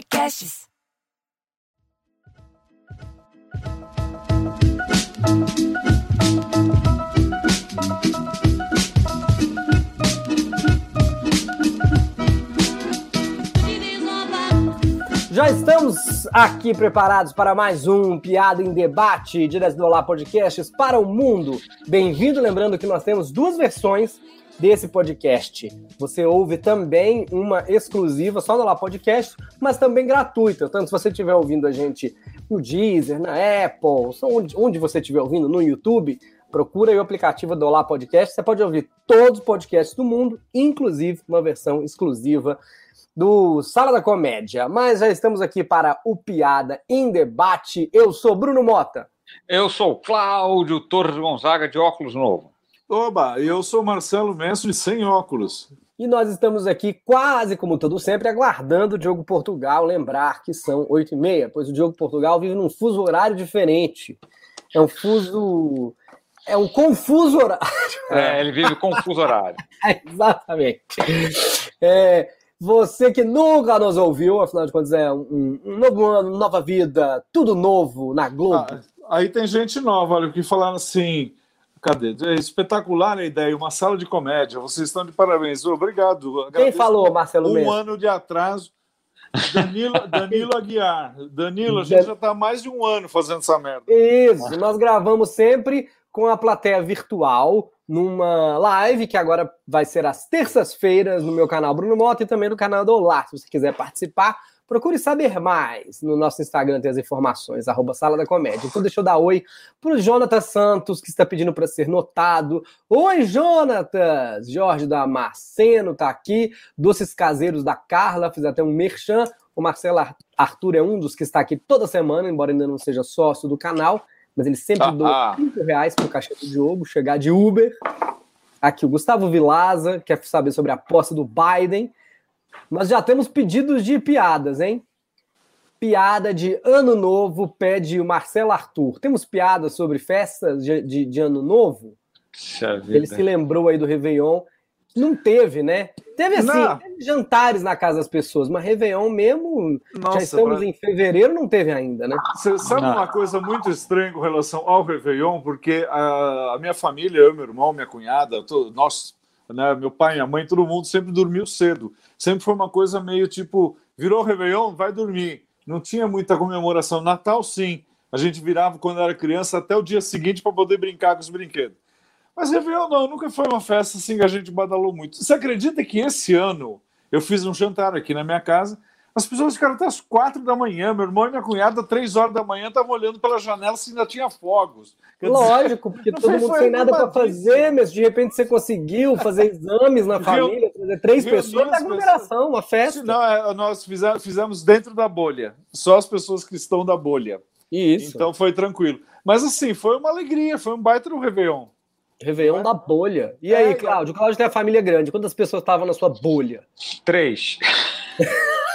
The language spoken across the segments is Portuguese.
Podcasts. Já estamos aqui preparados para mais um Piada em Debate, do Olá Podcasts para o mundo. Bem-vindo, lembrando que nós temos duas versões desse podcast. Você ouve também uma exclusiva só no Olá Podcast, mas também gratuita. Tanto se você estiver ouvindo a gente no Deezer, na Apple, onde, onde você estiver ouvindo, no YouTube, procura o aplicativo do Olá Podcast. Você pode ouvir todos os podcasts do mundo, inclusive uma versão exclusiva do Sala da Comédia. Mas já estamos aqui para o Piada em Debate. Eu sou Bruno Mota. Eu sou Cláudio Torres Gonzaga, de óculos novo. Oba, eu sou Marcelo Mestre, sem óculos. E nós estamos aqui, quase como todo sempre, aguardando o Diogo Portugal lembrar que são oito e meia, pois o Diogo Portugal vive num fuso horário diferente. É um fuso... É um confuso horário. É, ele vive confuso horário. Exatamente. É, você que nunca nos ouviu, afinal de contas é um, um novo ano, nova vida, tudo novo na Globo. Ah, aí tem gente nova, olha, que falaram assim. Cadê? É espetacular a ideia, uma sala de comédia. Vocês estão de parabéns. Obrigado. Quem falou, Marcelo Um Mendes? ano de atraso. Danilo, Danilo Aguiar. Danilo, a gente já está há mais de um ano fazendo essa merda. Isso, nós gravamos sempre com a plateia virtual, numa live que agora vai ser às terças-feiras no meu canal Bruno Mota e também no canal do Olá. Se você quiser participar, procure saber mais. No nosso Instagram tem as informações, arroba Sala da Comédia. Então deixa eu dar oi pro Jonathan Santos, que está pedindo para ser notado. Oi, Jonatas! Jorge Damasceno tá aqui. Doces Caseiros da Carla, fiz até um merchan. O Marcelo Arthur é um dos que está aqui toda semana, embora ainda não seja sócio do canal mas ele sempre Ah, doa ah. 5 reais pro caixa do Diogo chegar de Uber. Aqui, o Gustavo Vilaza quer saber sobre a posse do Biden. Nós já temos pedidos de piadas, hein? Piada de Ano Novo pede o Marcelo Arthur. Temos piadas sobre festas de, de- de Ano Novo? Puxa Ele se lembrou aí do Réveillon. Não teve, né? Teve assim, teve jantares na casa das pessoas, mas Réveillon mesmo, já Nossa, estamos pra- em fevereiro, não teve ainda, né? Você sabe Não. uma coisa muito estranha com relação ao Réveillon? Porque a, a minha família, eu, meu irmão, minha cunhada, to- nós, né, meu pai, minha mãe, todo mundo sempre dormiu cedo. Sempre foi uma coisa meio tipo, virou Réveillon, vai dormir. Não tinha muita comemoração. Natal, sim. A gente virava quando era criança até o dia seguinte para poder brincar com os brinquedos. Mas Réveillon não, nunca foi uma festa assim que a gente badalou muito. Você acredita que esse ano eu fiz um jantar aqui na minha casa? As pessoas ficaram até as quatro da manhã. Meu irmão e minha cunhada, três horas da manhã, estavam olhando pela janela se ainda tinha fogos. Quer Lógico, porque todo mundo sem nada para fazer, mas de repente você conseguiu fazer exames na família, trazer três pessoas, as é aglomeração, uma festa. Não, é, nós fizemos, fizemos dentro da bolha. Só as pessoas que estão da bolha. Isso, Então foi tranquilo. Mas assim, foi uma alegria, foi um baita no Réveillon. Réveillon da bolha. E É, aí, então. Cláudio? O Cláudio tem a família grande. Quantas pessoas estavam na sua bolha? Três.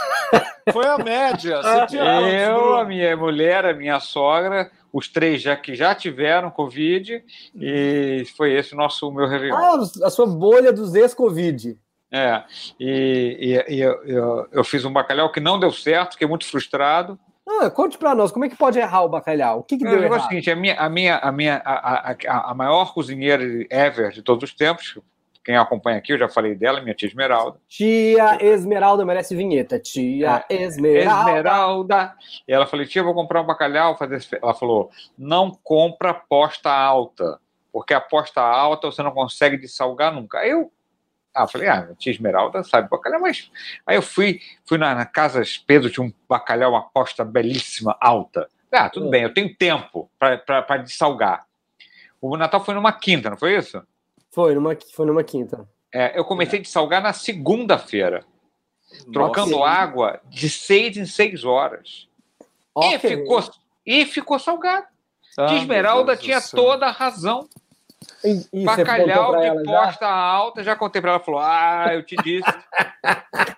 Foi a média. Você tinha quantos, Eu, a minha mulher, a minha sogra, os três já que já tiveram Covid, e foi esse o nosso meu Réveillon. Ah, a sua bolha dos ex-Covid. É, e, e- e eu, eu- eu fiz um bacalhau que não deu certo, fiquei muito frustrado. Ah, conte pra nós, como é que pode errar o bacalhau? O que, que O deu negócio é o errado? seguinte, a minha, a minha, a minha, a, a- a- a maior cozinheira ever de todos os tempos, quem acompanha aqui, eu já falei dela, minha tia Esmeralda. Tia Esmeralda merece vinheta. Tia Esmeralda. Esmeralda. E ela falou, tia, vou comprar um bacalhau. Fazer... esse fe-" Ela falou, não compra aposta alta, porque a aposta alta você não consegue dessalgar nunca. Aí eu ah, falei, ah, tia Esmeralda sabe bacalhau, mas... Aí eu fui, fui na, na Casa Pedro, tinha um bacalhau, uma aposta belíssima, alta. Ah, tudo Hum. bem, eu tenho tempo para dessalgar. O Natal foi numa quinta, não foi isso? Foi numa, foi numa quinta. É, eu comecei a dessalgar na segunda-feira, trocando Nossa. água de seis em seis horas. E, Ok. ficou, e ficou salgado. Ah, Tia Esmeralda tinha toda a razão. E, e Bacalhau de ela já? posta alta, já contei pra ela, falou: Ah, eu te disse.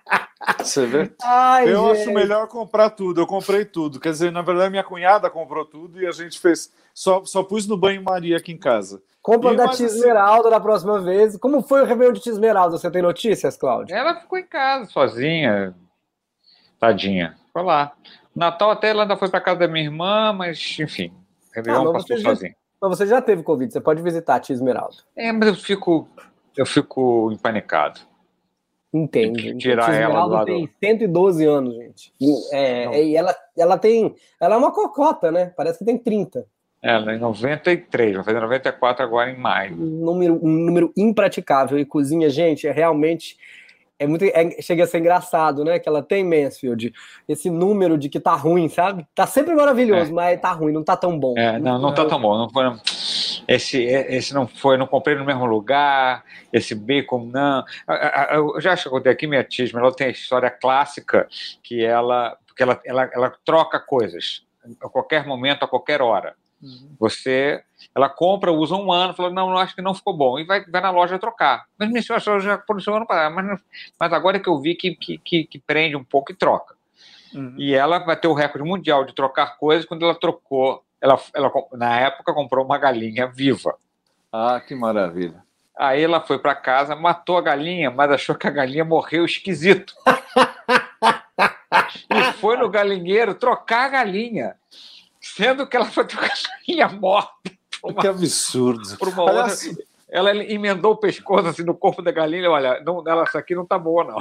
Você vê? Ai, Eu gente. acho melhor comprar tudo. Eu comprei tudo. Quer dizer, na verdade, minha cunhada comprou tudo e a gente fez. Só, só pus no banho-maria aqui em casa. Compra E da Tia assim- Esmeralda da próxima vez. Como foi o Réveillon de Tia Esmeralda? Você tem notícias, Cláudio? Ela ficou em casa sozinha. Tadinha. Foi lá. Natal até ela ainda foi para casa da minha irmã, mas enfim, Réveillon Ah, mas passou você já- sozinho. Mas você já teve Covid, você pode visitar a tia Esmeralda. É, mas eu fico, eu fico empanicado. Entende? Tirar a tia ela do tem 112 anos, gente. E, é, Não. e ela, ela tem. Ela é uma cocota, né? Parece que tem 30. Ela em 93, vai fazer 94 agora em maio. Um número, um número impraticável. E cozinha, gente, é realmente. É muito, é- chega a ser engraçado, né? Que ela tem, Mansfield, esse número de que tá ruim, sabe? Tá sempre maravilhoso, mas tá ruim, não tá tão bom. É, não, não tá tão bom. Não foi, não. Esse, esse não foi, não comprei no mesmo lugar. Esse bacon, não. Eu já acho que eu contei aqui, minha tia, mas ela tem a história clássica que ela, porque ela, ela, ela troca coisas a qualquer momento, a qualquer hora. Você, ela compra, usa um ano, fala, não, não acho que não ficou bom, e vai, vai na loja trocar. Mas minha senhora já produziu ano passado, mas, mas agora é que eu vi que, que, que, que prende um pouco e troca. Uhum. E ela bateu o recorde mundial de trocar coisas quando ela trocou. Ela, ela, na época, comprou uma galinha viva. Ah, que maravilha. Aí ela foi para casa, matou a galinha, mas achou que a galinha morreu esquisito. e foi no galinheiro trocar a galinha, sendo que ela foi trocar a galinha morta. uma- Que absurdo. por uma outra. Aliás, Ela emendou o pescoço assim no corpo da galinha. Olha, não, ela, essa aqui não tá boa, não.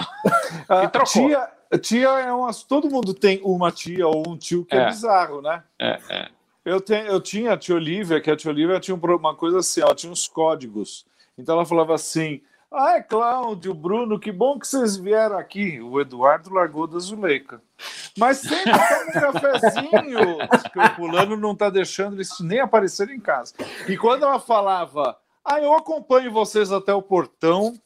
a E trocou. tia, tia é uma. Todo mundo tem uma tia ou um tio que é, É. bizarro, né? É, é. Eu, tenho, eu tinha a tia Olivia, que a tia Olivia tinha um uma coisa assim, ela tinha uns códigos. Então ela falava assim: Ai, Cláudio, Bruno, que bom que vocês vieram aqui. O Eduardo largou da Zuleika. Mas sempre toma um cafezinho, que o fulano não está deixando eles nem aparecer em casa. E quando ela falava, ah, eu acompanho vocês até o portão,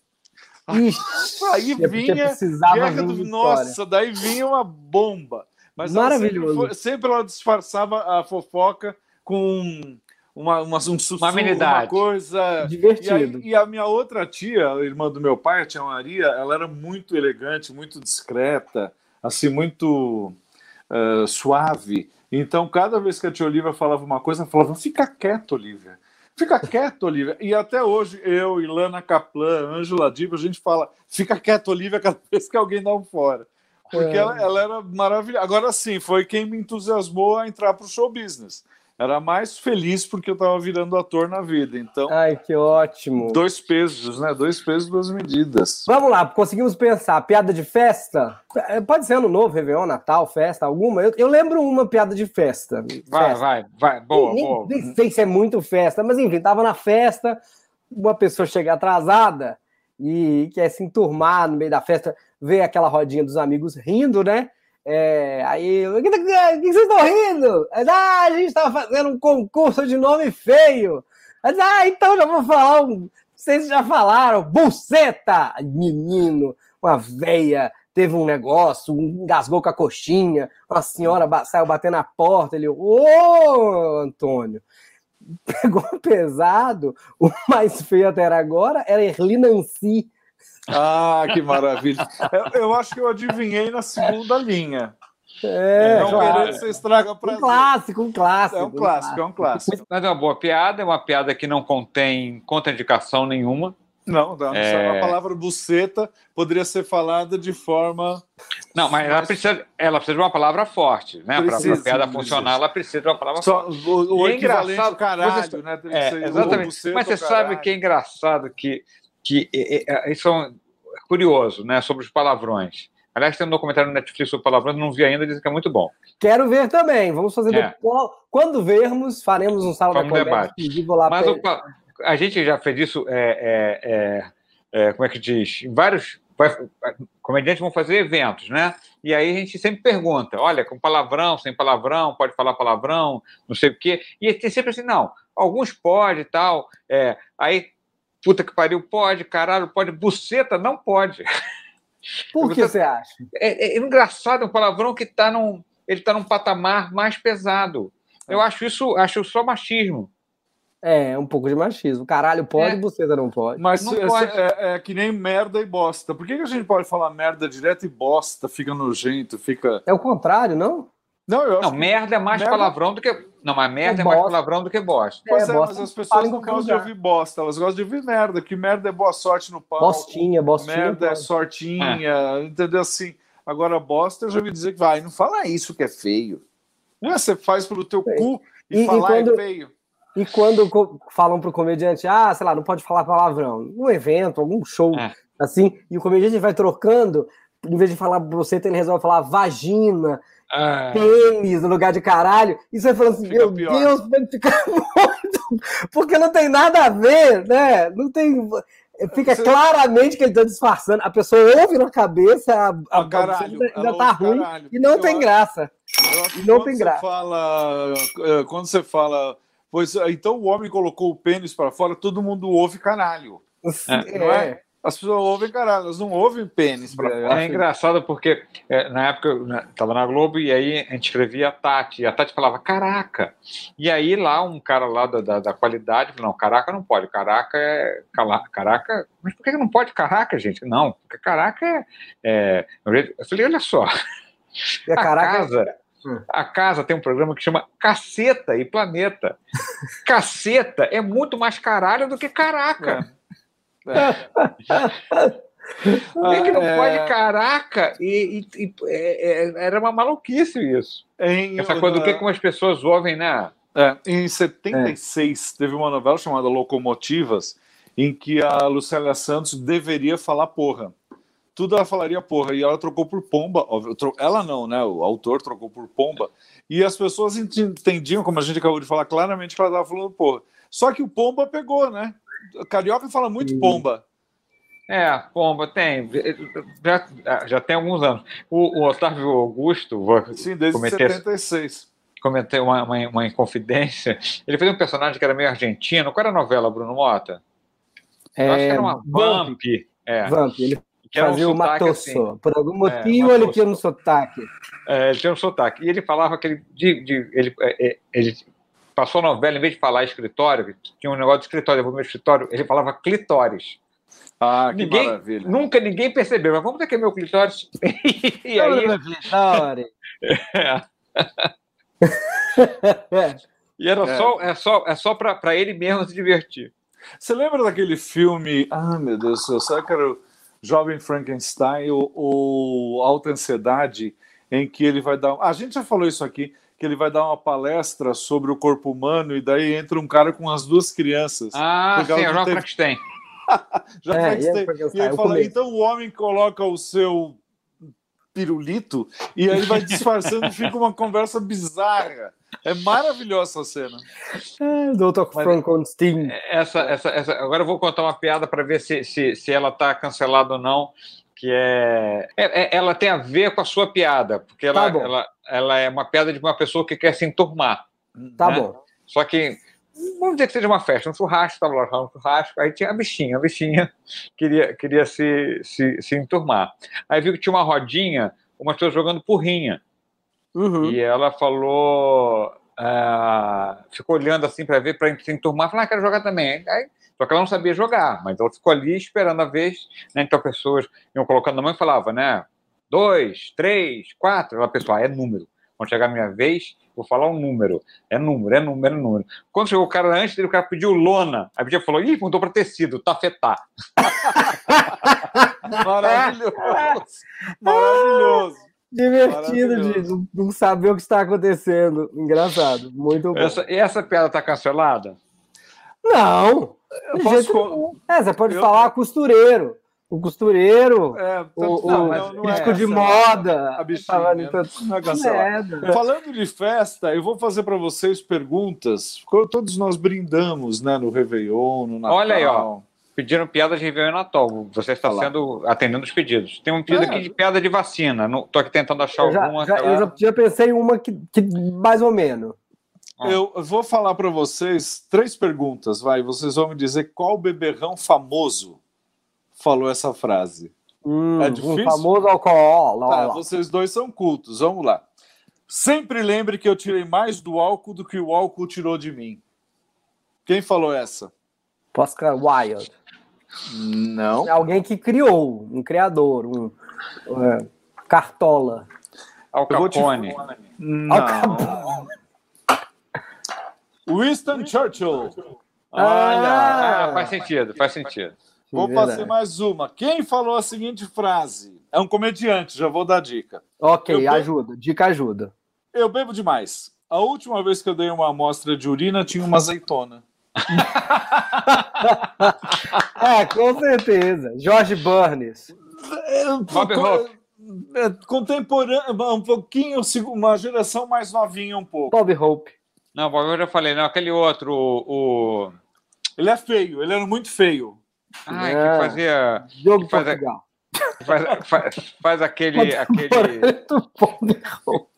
Ixi, aí é vinha guerra do... Nossa, daí vinha uma bomba. Mas ela Maravilhoso. Sempre, foi- sempre ela disfarçava a fofoca com uma, uma, um sussurro, uma amenidade. coisa. E, aí- Divertido. e a minha outra tia, a irmã do meu pai, a tia Maria, ela era muito elegante, muito discreta, assim, muito eh, suave. Então, cada vez que a tia Olivia falava uma coisa, ela falava: fica quieto, Olivia. Fica quieto, Olivia. E até hoje, eu, Ilana Kaplan, Ângela Diba, a gente fala: fica quieto, Olivia, cada vez que alguém dá um fora. Porque É. ela, ela era maravilhosa. Agora sim, foi quem me entusiasmou a entrar para o show business. Era mais feliz porque eu estava virando ator na vida. Então, Ai, que ótimo. dois pesos, né? Dois pesos, duas medidas. Vamos lá, conseguimos pensar. Piada de festa? É, Pode ser ano novo, Réveillon, Natal, festa, alguma? Eu, eu lembro uma piada de festa. Vai, Festa. vai, vai. Boa, nem, boa. nem sei se é muito festa, mas enfim, tava na festa, uma pessoa chega atrasada e quer se enturmar no meio da festa, vê aquela rodinha dos amigos rindo, né? É, aí, o que, que vocês estão rindo? Ah, a gente estava fazendo um concurso de nome feio. Ah, então já vou falar um. Vocês já falaram, buceta! Menino, uma veia teve um negócio, engasgou com a coxinha, uma senhora saiu batendo na porta, ele, ô, Antônio, pegou pesado, o mais feio até era agora era Erli Nancy. Ah, que maravilha. Eu, eu acho que eu adivinhei na segunda linha. É, não claro. querendo você estraga pra um clássico, um clássico. É um clássico, é um clássico. Mas é uma boa piada, é uma piada que não contém contraindicação nenhuma. Não, não É. a palavra buceta poderia ser falada de forma. Não, mas ela precisa, ela precisa de uma palavra forte, né? Para a piada funcionar, ela precisa de uma palavra Só, forte. o, o é engraçado, caralho, você- né? É, exatamente. buceta Mas você sabe que é engraçado que, que é, é, isso é um- curioso, né? Sobre os palavrões. Aliás, tem um documentário no Netflix sobre palavrões, não vi ainda, dizem que é muito bom. Quero ver também. Vamos fazer É. depois. Quando vermos, faremos um sala da conversa. debate. Mas pra- o a gente já fez isso, é, é, é, é, como é que diz? Vários. vai- Comediantes vão fazer eventos, né? E aí a gente sempre pergunta: olha, com palavrão, sem palavrão, pode falar palavrão, não sei o quê. E tem sempre assim: não, alguns pode e tal. É, aí, puta que pariu, pode, caralho, pode, buceta, não pode. Por que você acha? É, é engraçado um palavrão que tá num, ele está num patamar mais pesado. Eu acho isso, acho só machismo. É, um pouco de machismo. Caralho, pode, É. buceta não pode. Mas Não é, pode. é- é que nem merda e bosta. Por que, que a gente pode falar merda direto e bosta? Fica nojento, fica. É o contrário, não? Não, eu acho Não, que- merda é mais merda- palavrão do que. Não, mas merda É é, mais bosta. palavrão do que bosta. Pois É, é, bosta mas as pessoas não gostam de ouvir bosta, elas gostam de ouvir merda, que merda é boa sorte no palco. Bostinha, bostinha. merda é sortinha, entendeu? Assim, Agora, bosta, eu já ouvi dizer que vai, não fala isso que é feio. Não é você faz pelo teu cu e, e falar e quando, é feio. E quando falam pro comediante, ah, sei lá, não pode falar palavrão, um evento, algum show, é. assim, e o comediante vai trocando, em vez de falar você, ele resolve falar vagina, é. pênis no lugar de caralho, e você fala assim, Fica meu pior. Deus, vai ficar muito, porque não tem nada a ver, né? Não tem fica Você... claramente que ele está disfarçando. A pessoa ouve na cabeça, a, a, ah, caralho, ainda, ainda tá ruim caralho. e não tem graça. e não tem graça. Fala, eh, quando você fala, pois então o homem colocou o pênis para fora, todo mundo ouve caralho. É. Não é? As pessoas ouvem caralho, elas não ouvem pênis. Pra é, é engraçado porque é, na época eu estava na Globo e aí a gente escrevia a Tati, e a Tati falava caraca. E aí lá um cara lá da, da, da qualidade falou: não, caraca não pode, caraca é. Caraca, mas por que não pode caraca, gente? Não, porque caraca é. é... Eu falei: olha só. E a, a caraca... casa. Hum. A casa tem um programa que chama Caceta e Planeta. Caceta é muito mais caralho do que caraca. É. Como é que não é... pode? Caraca! E, e, e é, é, era uma maluquice isso. Em, Essa coisa do que, que as pessoas ouvem, né? É, em 76, teve uma novela chamada Locomotivas, em que a Lucélia Santos deveria falar porra. Tudo ela falaria porra, e ela trocou por pomba. Ela não, né? O autor trocou por pomba. E as pessoas entendiam, como a gente acabou de falar claramente, que ela estava falando porra. Só que o pomba pegou, né? Carioca fala muito pomba. É, pomba tem. Já, já tem alguns anos. O, o Otávio Augusto, vou Sim, desde cometer, 76. Comentei uma, uma, uma inconfidência. Ele fez um personagem que era meio argentino. Qual era a novela, Bruno Mota? É, acho que era uma Vamp. É. Vamp. Ele que fazia um o Matosso. Assim. Por algum é, motivo é, ele tinha um sotaque. É, ele tinha um sotaque. E ele falava que ele, de, de, ele, é, é, ele passou a novela, em vez de falar escritório, tinha um negócio de escritório, eu vou meu escritório, ele falava clitóris. Ah, que ninguém, maravilha. Nunca ninguém percebeu, mas vamos ter que meu clitóris. e aí... Meu clitóris. É. e era é. só, é só, é só para ele mesmo se divertir. Você lembra daquele filme? Ah, meu Deus do céu, sabe que era o Jovem Frankenstein ou, ou Alta Ansiedade, em que ele vai dar. a gente já falou isso aqui que ele vai dar uma palestra sobre o corpo humano e daí entra um cara com as duas crianças. Ah, sim, é o João Frankenstein. Já é, Frankenstein. E, e aí fala, então o homem coloca o seu pirulito e aí vai disfarçando e fica uma conversa bizarra. É maravilhosa essa cena. É, Dr. Frankenstein. Essa, essa, essa, agora eu vou contar uma piada para ver se, se, se ela está cancelada ou não que é, é, é, ela tem a ver com a sua piada, porque ela, tá ela, ela é uma piada de uma pessoa que quer se enturmar. Tá né? bom. Só que, vamos dizer que seja uma festa, um churrasco, estava lá um churrasco, aí tinha a bichinha, a bichinha queria, queria se, se, se enturmar. Aí viu que tinha uma rodinha, uma pessoa jogando porrinha. Uhum. E ela falou, uh, ficou olhando assim para ver, para se enturmar, falou, ah, quero jogar também. Aí só que ela não sabia jogar, mas ela ficou ali esperando a vez. Né? Então, pessoas iam colocando na mão e falava, né? Dois, três, quatro. Ela, pessoal, ah, é número. Quando chegar a minha vez, vou falar um número. É número, é número, é número. Quando chegou o cara antes dele, o cara pediu lona. Aí o falou, ih, mudou para tecido, tafetá. Maravilhoso. Maravilhoso. Divertido de não saber o que está acontecendo. Engraçado. Muito bom. Essa, essa piada está cancelada? Não. Eu posso... É, você pode eu... falar costureiro. O costureiro, é, o, não, o não disco é de moda. A bichinha, né? não é Falando de festa, eu vou fazer para vocês perguntas. Todos nós brindamos né, no Réveillon, no Natal. Olha aí, ó. Pediram piada de Réveillon e Natal. Você está sendo atendendo os pedidos. Tem um pedido é. aqui de piada de vacina. Estou aqui tentando achar eu já, alguma. Já, eu já, já pensei em uma que, que mais ou menos. Ah. Eu vou falar para vocês três perguntas, vai. Vocês vão me dizer qual beberrão famoso falou essa frase. Hum, é difícil? Um famoso alcool. Lá, tá. Vocês dois são cultos, vamos lá. Sempre lembre que eu tirei mais do álcool do que o álcool tirou de mim. Quem falou essa? Oscar Wilde. Não. É alguém que criou, um criador, um é, cartola. Al Capone. Não. Al Capone. Winston Churchill. Olha, ah, faz sentido, faz sentido. Vou Verdade. fazer mais uma. Quem falou a seguinte frase? É um comediante, já vou dar dica. Ok, Eu ajuda. Dica ajuda. Eu bebo demais. A última vez que eu dei uma amostra de urina tinha uma azeitona. É, com certeza. Jorge Burns. Bob Hope. É, Contemporâneo, um pouquinho, uma geração mais novinha um pouco. Bob Hope. Não, eu já falei, não, aquele outro, o. o- Ele é feio, ele era muito feio. Ah. que fazia. Diogo Faz a- Portugal. Faz, faz- faz aquele. aquele Hope.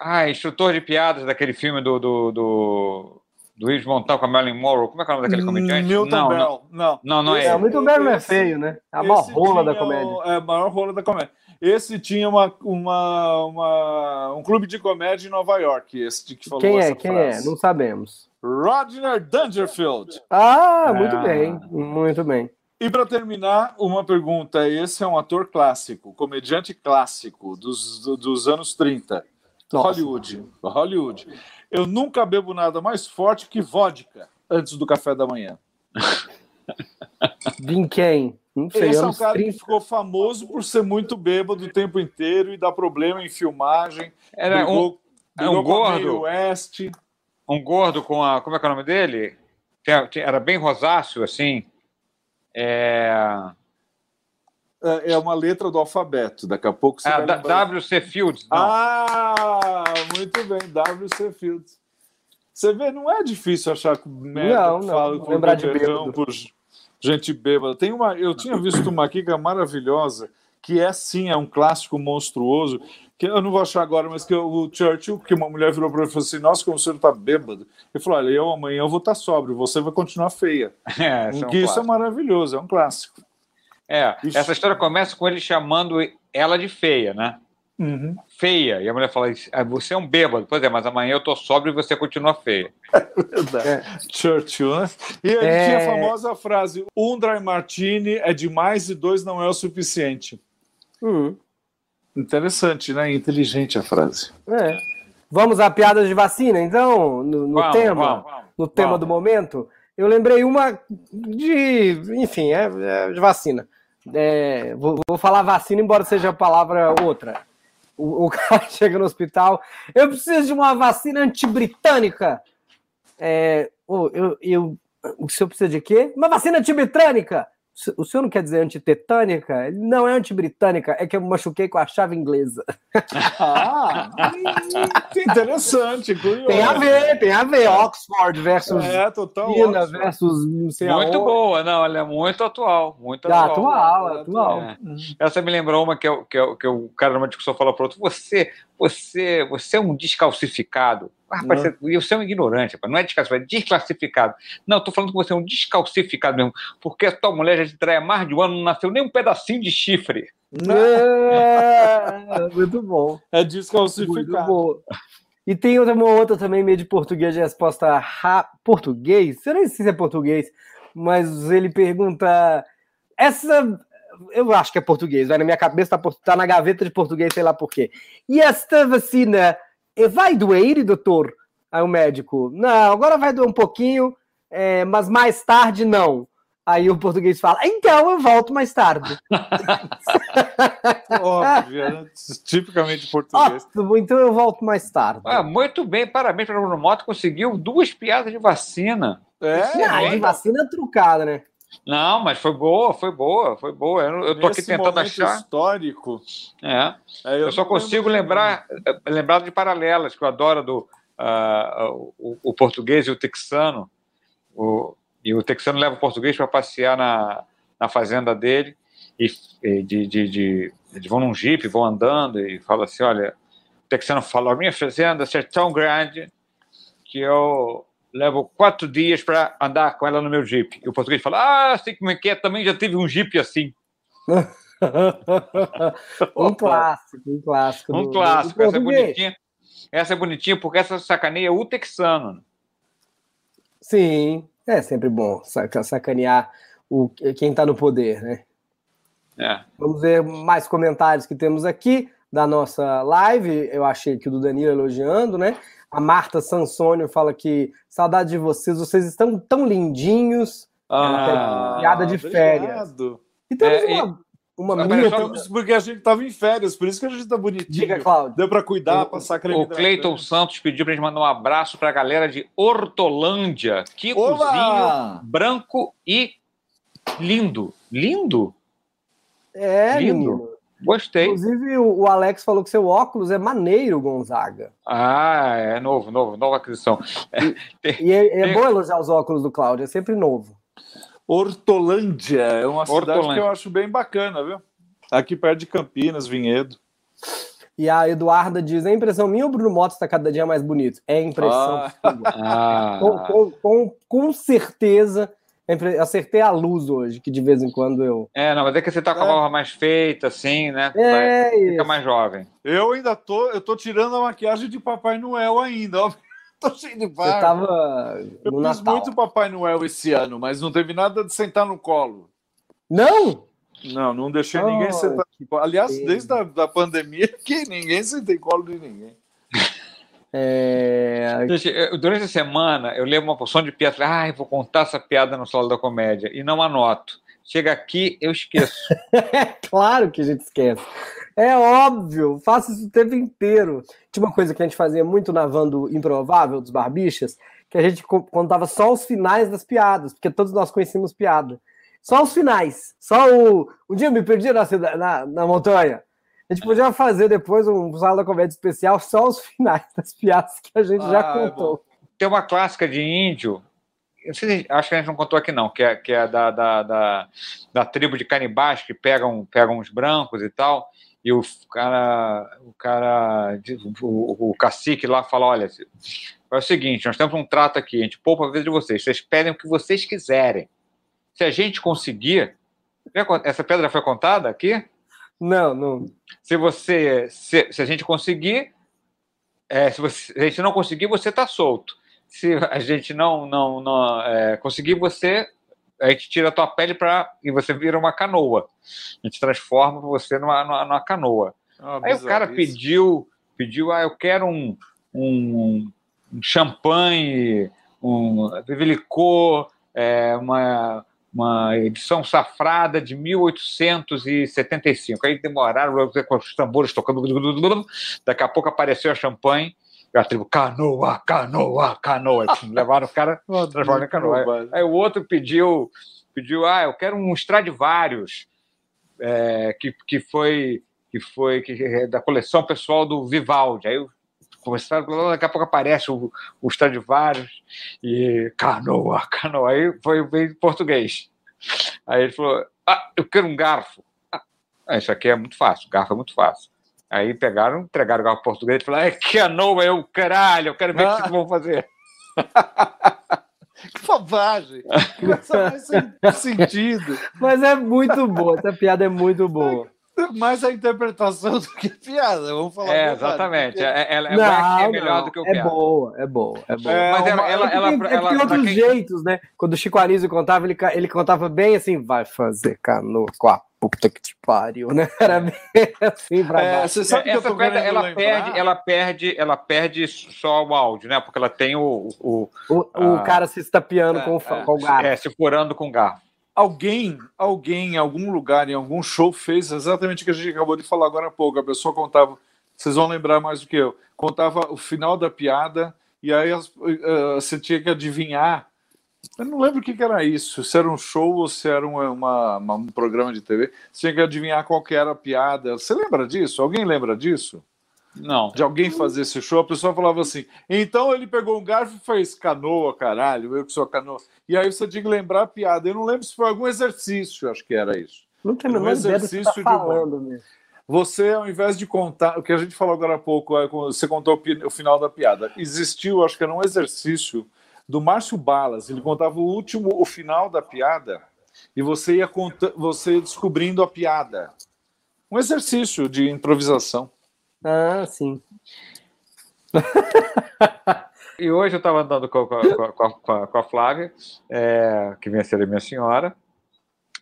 ah, instrutor de piadas daquele filme do. do, do, do de Montão com a Marilyn Monroe. Como é que é o nome daquele comediante? Milton não, não, Berle. Não. não, não é. É, ele. muito bem, não é feio, né? É a maior rola da comédia. o- É, a maior rola da comédia. Esse tinha uma, uma, uma- um clube de comédia em Nova York, esse de que falou Quem essa é? Quem é? Não sabemos. Rodner Dangerfield. Ah, muito Ah. bem. Muito bem. E para terminar, uma pergunta. Esse é um ator clássico, comediante clássico dos, dos anos 30. Nossa. Hollywood. Hollywood. Eu nunca bebo nada mais forte que vodka antes do café da manhã. Vim quem? Não sei, Esse é um cara 30. que ficou famoso por ser muito bêbado o tempo inteiro e dar problema em filmagem. Era um, brigou, é um brigou a Mae gordo. West. Um gordo com a. Como é que é o nome dele? Era bem rosáceo, assim. É, É é uma letra do alfabeto. Daqui a pouco você ah, vai. W.C. Fields. não. Ah, muito bem, W.C. Fields. Você vê, não é difícil achar que merda Não, não, fala com lembrar de bêbado. por gente bêbada. Tem uma, eu tinha visto uma aqui que é maravilhosa, que é sim, é um clássico monstruoso, que eu não vou achar agora, mas que o Churchill, que uma mulher virou para ele e falou assim, nossa, como o senhor está bêbado. Ele falou, olha, eu amanhã eu vou estar sóbrio, você vai continuar feia. É, esse é um isso é maravilhoso, é um clássico. É, Ixi. essa história começa com ele chamando ela de feia, né? Uhum. Feia. E a mulher fala: "Ah, Você é um bêbado. Pois é, mas amanhã eu tô sóbrio e você continua feia. Verdade. Churchill, né? E ele É. tinha a famosa frase: um dry martini é demais e dois não é o suficiente. Hum, Interessante, né? Inteligente a frase. é. Vamos a piadas de vacina, então, no, no Vamos, tema, vamos, vamos. no tema do momento. Eu lembrei uma de, enfim, é, é de vacina. É, vou, vou falar vacina, embora seja a palavra outra. O, o cara chega no hospital, eu preciso de uma vacina antibritânica. É, eu, eu, o senhor precisa de quê? Uma vacina antibritânica. O senhor não quer dizer antitetânica? Ele, Não é antibritânica, é que eu me machuquei com a chave inglesa. Ah, que interessante, curioso. Tem a ver, tem a ver. Oxford versus É, total. China Oxford. versus não sei Muito boa, não, ela é muito atual. Muito Ah, atual. atual, atual. É. Essa me lembrou uma que, eu- que, eu- que o cara numa discussão falou para outro: você, você, você é um descalcificado. Ah, rapaz, você, você é um ignorante, rapaz. não é descalcificado, é desclassificado. Não, estou falando que você é um descalcificado mesmo, porque a tua mulher já te trai há mais de um ano, não nasceu nem um pedacinho de chifre. É, muito bom. É Muito descalcificado. bom. E tem outra, uma outra também, meio de português, de resposta ra... português? Eu nem sei se é português, mas ele pergunta. Essa. Eu acho que é português, vai na minha cabeça, tá, por- tá na gaveta de português, sei lá por quê. E esta vacina vai doer, doutor? Aí o médico, não, agora vai doer um pouquinho, eh, mas mais tarde não. Aí o português fala, então eu volto mais tarde. Óbvio, né? tipicamente português. Ótimo, então eu volto mais tarde. Ah, muito bem, parabéns para o Bruno Moto, conseguiu duas piadas de vacina. É, Ah, de vacina trucada, né? Não, mas foi boa, foi boa, foi boa. Eu, eu tô aqui tentando achar. histórico. É. é, Eu, só não consigo lembrar, eh, lembrar de paralelas que eu adoro do ah, o, o português e o texano. O, e o texano leva o português para passear na, na fazenda dele e, e de, de, de- eles vão num jipe, vão andando e fala assim, olha, o texano fala, minha fazenda é tão grande que eu levo quatro dias para andar com ela no meu jipe. E o português fala, ah, sei como é que é, também já tive um jipe assim. um clássico, um clássico. Um do- clássico, do essa é bonitinha. Essa é bonitinha porque essa sacaneia o texano. Sim, é sempre bom saca- sacanear o, quem está no poder, né? É. Vamos ver mais comentários que temos aqui da nossa live. Eu achei que o do Danilo elogiando, né? A Marta Sansônio fala que saudade de vocês, vocês estão tão lindinhos. Ah, piada de obrigado. férias. E temos É, uma, uma Estamos- Porque a gente estava em férias, por isso que a gente tá bonitinho. Diga, Cláudio. Deu para cuidar, O- passar creme O Cleiton Santos pediu pra gente mandar um abraço pra galera de Hortolândia. Que cozinho Olá! branco e lindo. Lindo? É, Lindo. menino. Gostei. Inclusive, o o Alex falou que seu óculos é maneiro, Gonzaga. Ah, é novo, novo, nova aquisição. E é, é Tem- bom elogiar os óculos do Cláudio, é sempre novo. Hortolândia é uma cidade Hortolândia. que eu acho bem bacana, viu? Aqui perto de Campinas, Vinhedo. E a Eduarda diz: é impressão minha ou o Bruno Motos está cada dia mais bonito? É impressão Ah. sua. Ah, Com, com, com, com certeza, é acertei a luz hoje, que de vez em quando eu. é, não, mas é que você tá com a É. barba mais feita, assim, né? Vai- É, Fica isso. mais jovem. Eu ainda tô, eu tô tirando a maquiagem de Papai Noel ainda, ó. Tô cheio de Você barba. tava Eu fiz Natal. muito Papai Noel esse ano, mas não teve nada de sentar no colo. Não? Não, não deixei Oh, ninguém sentar. Aliás, desde a da pandemia, que ninguém senta em colo de ninguém. É, Gente, eu- durante a semana eu levo uma porção de piada. Falei, Ai, vou contar essa piada no Solo da Comédia. E não anoto. Chega aqui, eu esqueço. É claro que a gente esquece. É óbvio, faço isso o tempo inteiro. Tinha uma coisa que a gente fazia muito na van do Improvável, dos Barbichas, que a gente co- contava só os finais das piadas, porque todos nós conhecíamos piada. Só os finais. Só o. Um dia eu me perdi na, na, na montanha. A gente podia fazer depois um sala da comédia especial, só os finais das piadas que a gente já Ah, é contou. Tem uma clássica de índio. se- acho que a gente não contou aqui, não, que é, que é da, da, da, da tribo de canibais que pegam, pegam os brancos e tal. E o cara, o cara, o, o cacique lá fala: olha, é o seguinte, nós temos um trato aqui, a gente poupa a vida de vocês, vocês pedem o que vocês quiserem. Se a gente conseguir. Essa pedra foi contada aqui? Não, não. Se você. Se, se a gente conseguir. é, se, você- se a gente não conseguir, você está solto. Se a gente não, não, não é, conseguir, você. A gente tira a tua pele pra, e você vira uma canoa. A gente transforma você numa, numa, numa canoa. Ah, Aí o cara bizarrice. pediu, pediu, ah, eu quero um, um, um champanhe, um licor, é, uma, uma edição safrada de 1875. Aí demoraram com os tambores tocando, daqui a pouco apareceu a champanhe, a tribo, canoa, canoa, canoa. Levaram o cara, transformaram em canoa. Aí o outro pediu, pediu, ah, eu quero um Stradivarius, é, que, que foi que foi que, é da coleção pessoal do Vivaldi. Aí começaram, daqui a pouco aparece o, o Stradivarius e canoa, canoa. Aí foi bem em português. Aí ele falou, ah, eu quero um garfo. Ah, isso aqui é muito fácil, garfo é muito fácil. Aí pegaram, entregaram o garfo em português e falaram, é canoa, eu caralho, eu quero ver o que vocês vão fazer. Que bobagem! Mais sem sentido. Mas é muito boa, essa piada é muito boa. Mais a interpretação do que piada, vamos falar. a É, verdade, exatamente. porque- É, ela é, Não, é melhor não, do que o é piada. boa, é boa, é boa. É, Mas ela, ela, É ela, tem, é que ela- tem outros quem- jeitos, né? Quando o Chico Anísio contava, ele, ele contava bem assim, vai fazer canoa com a puta que te pariu, né? Era bem assim pra É, baixo. você sabe que Essa querendo ela perde, ela perde, ela perde só o áudio, né? Porque ela tem o, o, O, o cara se estapeando É, com, o é. com o gato. é, se furando com garfo. Alguém, alguém, em algum lugar, em algum show, fez exatamente o que a gente acabou de falar agora há pouco. A pessoa contava, vocês vão lembrar mais do que eu, contava o final da piada e aí eh, você tinha que adivinhar. Eu não lembro o que, que era isso, se era um show ou se era uma, uma- uma- um programa de TV. Você tinha que adivinhar qual que era a piada. Você lembra disso? Alguém lembra disso? Não. de alguém fazer esse show, a pessoa falava assim: então ele pegou um garfo e fez canoa, caralho, eu que sou canoa. E aí você tinha que lembrar a piada. Eu não lembro se foi algum exercício, acho que era isso. Não tem Um menor ideia do que você tá exercício de humor. falando mesmo. Você, ao invés de contar, o que a gente falou agora há pouco, é você contou o final da piada. Existiu, acho que era um exercício do Márcio Balas. Ele contava o último, o final da piada, e você ia conta, você descobrindo a piada. Um exercício de improvisação. Ah, sim. E hoje eu estava andando com, com, com, com a- com a, com a Flávia, é, que vem a ser minha senhora,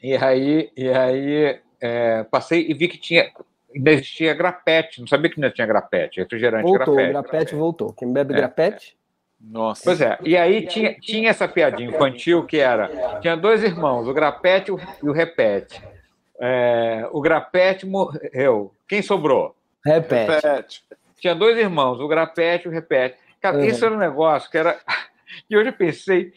e aí, e aí é, passei e vi que tinha, ainda existia grapete, não sabia que ainda tinha grapete, refrigerante Voltou, o grapete. grapete voltou. Quem bebe É, grapete? Nossa. Pois é, e aí tinha, tinha essa piadinha infantil que era: tinha dois irmãos, o Grapete e o Repete. É, o Grapete morreu. Quem sobrou? Repete. Repete. Tinha dois irmãos, o Grapete e o Repete. Cara, uhum. isso era um negócio que era. E hoje eu pensei: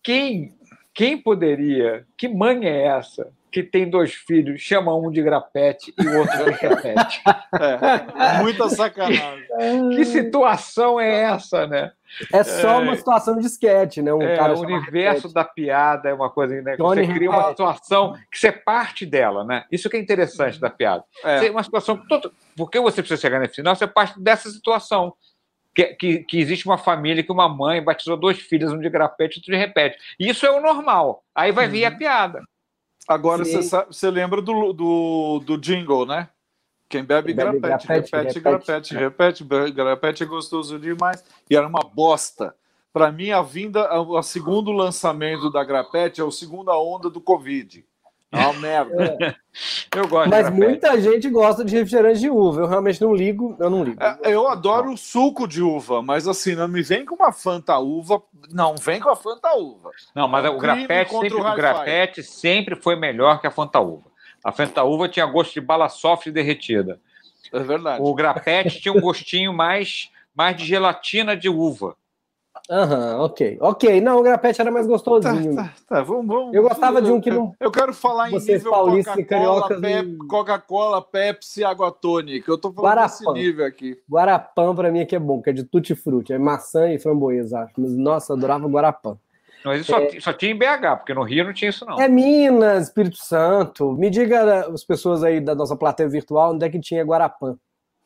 quem, quem poderia, que mãe é essa que tem dois filhos, chama um de grapete e o outro de repete. É, muita sacanagem. que situação é essa, né? É só uma situação de esquete, né? Um é, cara o universo da piada é uma coisa, né? Você cria uma situação que você é parte dela, né? Isso que é interessante da piada. É. uma situação. Porque você precisa chegar nesse final, você é parte dessa situação. Que, que, que, existe uma família que uma mãe batizou dois filhos, um de grapete e outro de repete. Isso é o normal. Aí vai vir a uhum. piada. Agora você lembra do, do, do jingle, né? Quem bebe, Quem bebe grapete, repete, grapete, repete, repete, grapete é gostoso demais. E era uma bosta. Para mim, a vinda, o segundo lançamento da grapete é o segunda onda do Covid. É uma merda. É. Eu gosto Mas muita gente gosta de refrigerante de uva. Eu realmente não ligo, eu não ligo. É, eu adoro o suco de uva, mas assim, não me vem com uma Fanta uva. Não, vem com a Fanta uva. Não, mas é o grapete, sempre, o, o grapete sempre foi melhor que a Fanta uva. A Fanta uva tinha gosto de bala soft derretida. É verdade. O grapete tinha um gostinho mais, mais de gelatina de uva. Aham, uhum, ok. Ok, não, o grapete era mais gostosinho. Tá, tá, tá. Vamos, vamos, eu gostava de um que não. Eu quero falar em Vocês nível Coca-Cola, Pep, Coca-Cola, Pepsi, água tônica. Eu tô falando Guarapã. desse nível aqui. Guarapã pra mim aqui é bom, que é de tutti-frutti, é maçã e framboesa, acho. Mas, nossa, adorava Guarapã. Mas isso é... só, só, tinha em BH, porque no Rio não tinha isso, não. É Minas, Espírito Santo. Me diga, as pessoas aí da nossa plateia virtual, onde é que tinha Guarapã?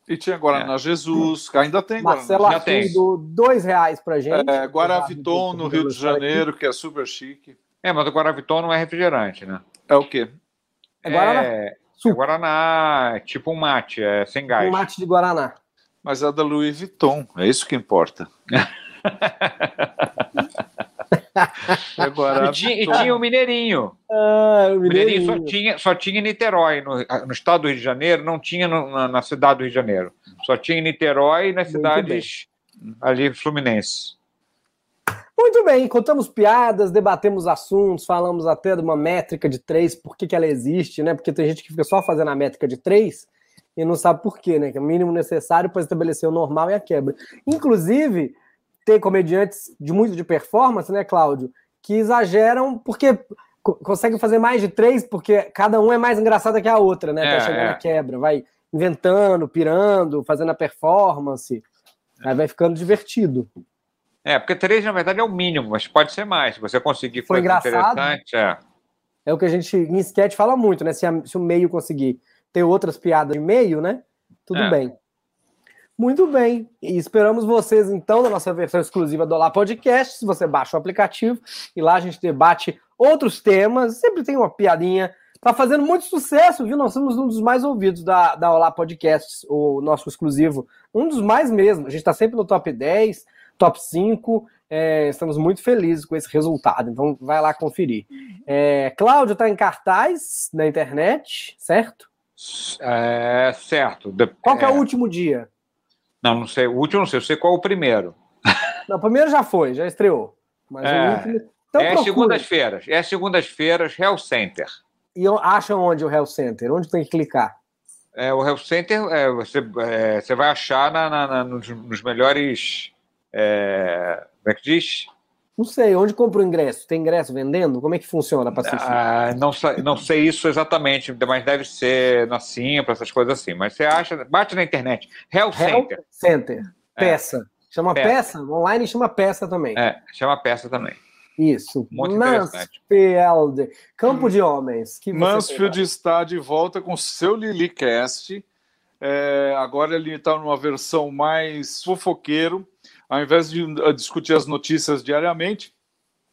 E tinha Guaraná é. Jesus, ainda tem Marcelo Guaraná. tem. do dois reais pra gente. É, Guaraviton no Rio de Janeiro, que é super chique. É, mas o Guaraviton não é refrigerante, né? É o quê? É Guaraná. É, é Guaraná, tipo um mate, é sem gás. Um mate de Guaraná. Mas é da Louis Vuitton, é isso que importa. Agora, e, tinha, e tinha o Mineirinho. Ah, o Mineirinho. Mineirinho só tinha, só tinha em Niterói. No, no, estado do Rio de Janeiro, não tinha no, na, na, cidade do Rio de Janeiro. Só tinha em Niterói e nas Muito cidades bem. ali fluminenses. Muito bem, contamos piadas, debatemos assuntos, falamos até de uma métrica de três, por que, que ela existe, né? Porque tem gente que fica só fazendo a métrica de três e não sabe por quê, né? Que é o mínimo necessário para estabelecer o normal e a quebra. Inclusive, tem comediantes de muito de performance, né, Cláudio, que exageram porque conseguem fazer mais de três, porque cada um é mais engraçada que a outra, né? É, até chegar é. na quebra, vai inventando, pirando, fazendo a performance, é. aí vai ficando divertido. É, porque três, na verdade, é o mínimo, mas pode ser mais. Se você conseguir Foi engraçado, interessante, é. É o que a gente em sketch fala muito, né? Se, a, se o meio conseguir ter outras piadas de meio, né? Tudo é. bem. Muito bem. E esperamos vocês, então, na nossa versão exclusiva do Olá Podcast. Se você baixa o aplicativo e lá a gente debate outros temas. Sempre tem uma piadinha. Tá fazendo muito sucesso, viu? Nós somos um dos mais ouvidos da, da Olá Podcasts, o nosso exclusivo. Um dos mais mesmo. A gente está sempre no top 10, top 5. É, estamos muito felizes com esse resultado. Então, vai lá conferir. É, Cláudio está em cartaz na internet, certo? É, certo. Qual é o último dia? Não, não sei. O último não sei. Eu sei qual é o primeiro. Não, o primeiro já foi, já estreou. Mas é, o último. Então, é segundas-feiras. É segundas-feiras, Hell Center. E acham onde o Hell Center? Onde tem que clicar? É, o Hell Center é, você, é, você vai achar na, na, na nos, nos, melhores. É, como é que diz? Não sei, onde compra o ingresso? Tem ingresso vendendo? Como é que funciona para assistir? Ah, não, não sei isso exatamente, mas deve ser na Simpla, essas coisas assim. Mas você acha, bate na internet. Hell, Hell Center. Center. É. Peça. É. Chama peça. peça. Online chama peça também. É, chama peça também. Isso. Muito Mansfield. Campo de Homens. Que Mansfield está de volta com seu Lilicast. É, agora ele está numa versão mais fofoqueiro ao invés de uh, discutir as notícias diariamente,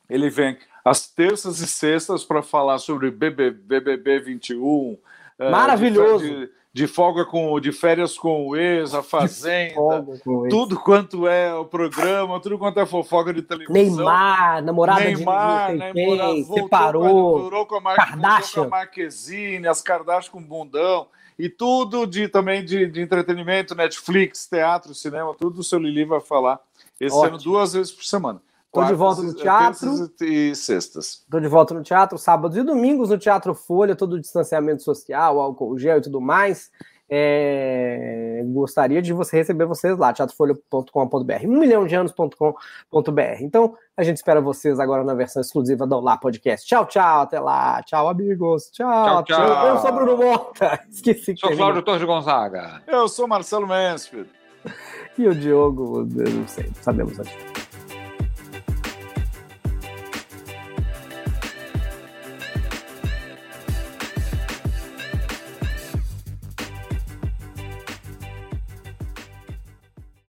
ele vem às terças e sextas para falar sobre BBB, BBB 21. Maravilhoso! De, de, folga com, de férias com o ex, a Fazenda, tudo quanto é o programa, tudo quanto é fofoca de televisão. Neymar, namorada Neymar, de Neymar, separou, voltou com a, Mar Kardashian. Com a Marquezine, as Kardashian com bundão e tudo de também de, de entretenimento, Netflix, teatro, cinema, tudo o seu Lili vai falar Esse Ótimo. ano, duas vezes por semana. Estou de volta no teatro. E sextas. Estou de volta no teatro, sábados e domingos no Teatro Folha, todo o distanciamento social, álcool gel e tudo mais. É, gostaria de você receber vocês lá, teatrofolha.com.br, um milhão de anos.com.br. Então, a gente espera vocês agora na versão exclusiva do Olá Podcast. Tchau, tchau, até lá. Tchau, amigos. Tchau, tchau. tchau. Eu sou Bruno Mota. Esqueci que Sou Cláudio Torres Gonzaga. Eu sou Marcelo Mansfield. e o Diogo, eu não sei, sabemos onde.